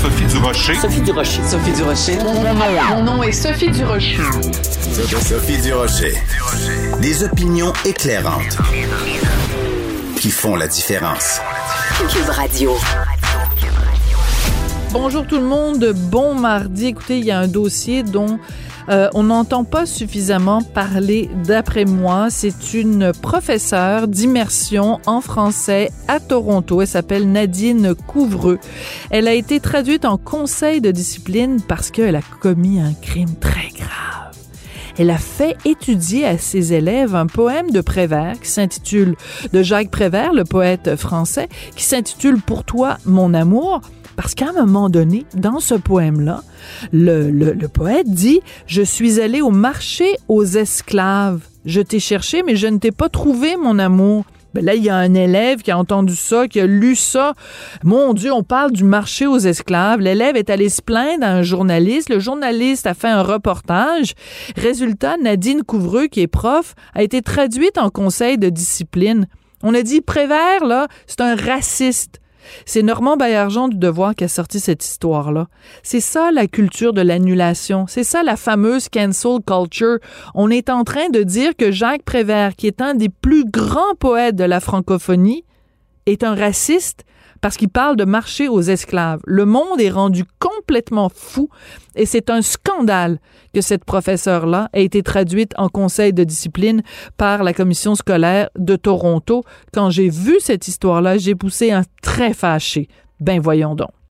Sophie Durocher. Sophie Durocher. Sophie Durocher. Mon nom est Sophie Durocher. Sophie Durocher. Des opinions éclairantes qui font la différence. Cube Radio. Bonjour tout le monde, bon mardi. Écoutez, il y a un dossier dont euh, on n'entend pas suffisamment parler d'après moi. C'est une professeure d'immersion en français à Toronto. Elle s'appelle Nadine Couvreux. Elle a été traduite en conseil de discipline parce qu'elle a commis un crime très grave. Elle a fait étudier à ses élèves un poème de Prévert qui s'intitule, de Jacques Prévert, le poète français, qui s'intitule Pour toi, mon amour. Parce qu'à un moment donné, dans ce poème-là, le, le, le, poète dit Je suis allé au marché aux esclaves. Je t'ai cherché, mais je ne t'ai pas trouvé, mon amour. Ben là, il y a un élève qui a entendu ça, qui a lu ça. Mon Dieu, on parle du marché aux esclaves. L'élève est allé se plaindre à un journaliste. Le journaliste a fait un reportage. Résultat, Nadine Couvreux, qui est prof, a été traduite en conseil de discipline. On a dit Prévert, là, c'est un raciste. C'est Normand Baillargeon du Devoir qui a sorti cette histoire-là. C'est ça la culture de l'annulation. C'est ça la fameuse cancel culture. On est en train de dire que Jacques Prévert, qui est un des plus grands poètes de la francophonie, est un raciste parce qu'il parle de marché aux esclaves. Le monde est rendu complètement fou et c'est un scandale que cette professeure-là ait été traduite en conseil de discipline par la commission scolaire de Toronto. Quand j'ai vu cette histoire-là, j'ai poussé un très fâché. Ben voyons donc.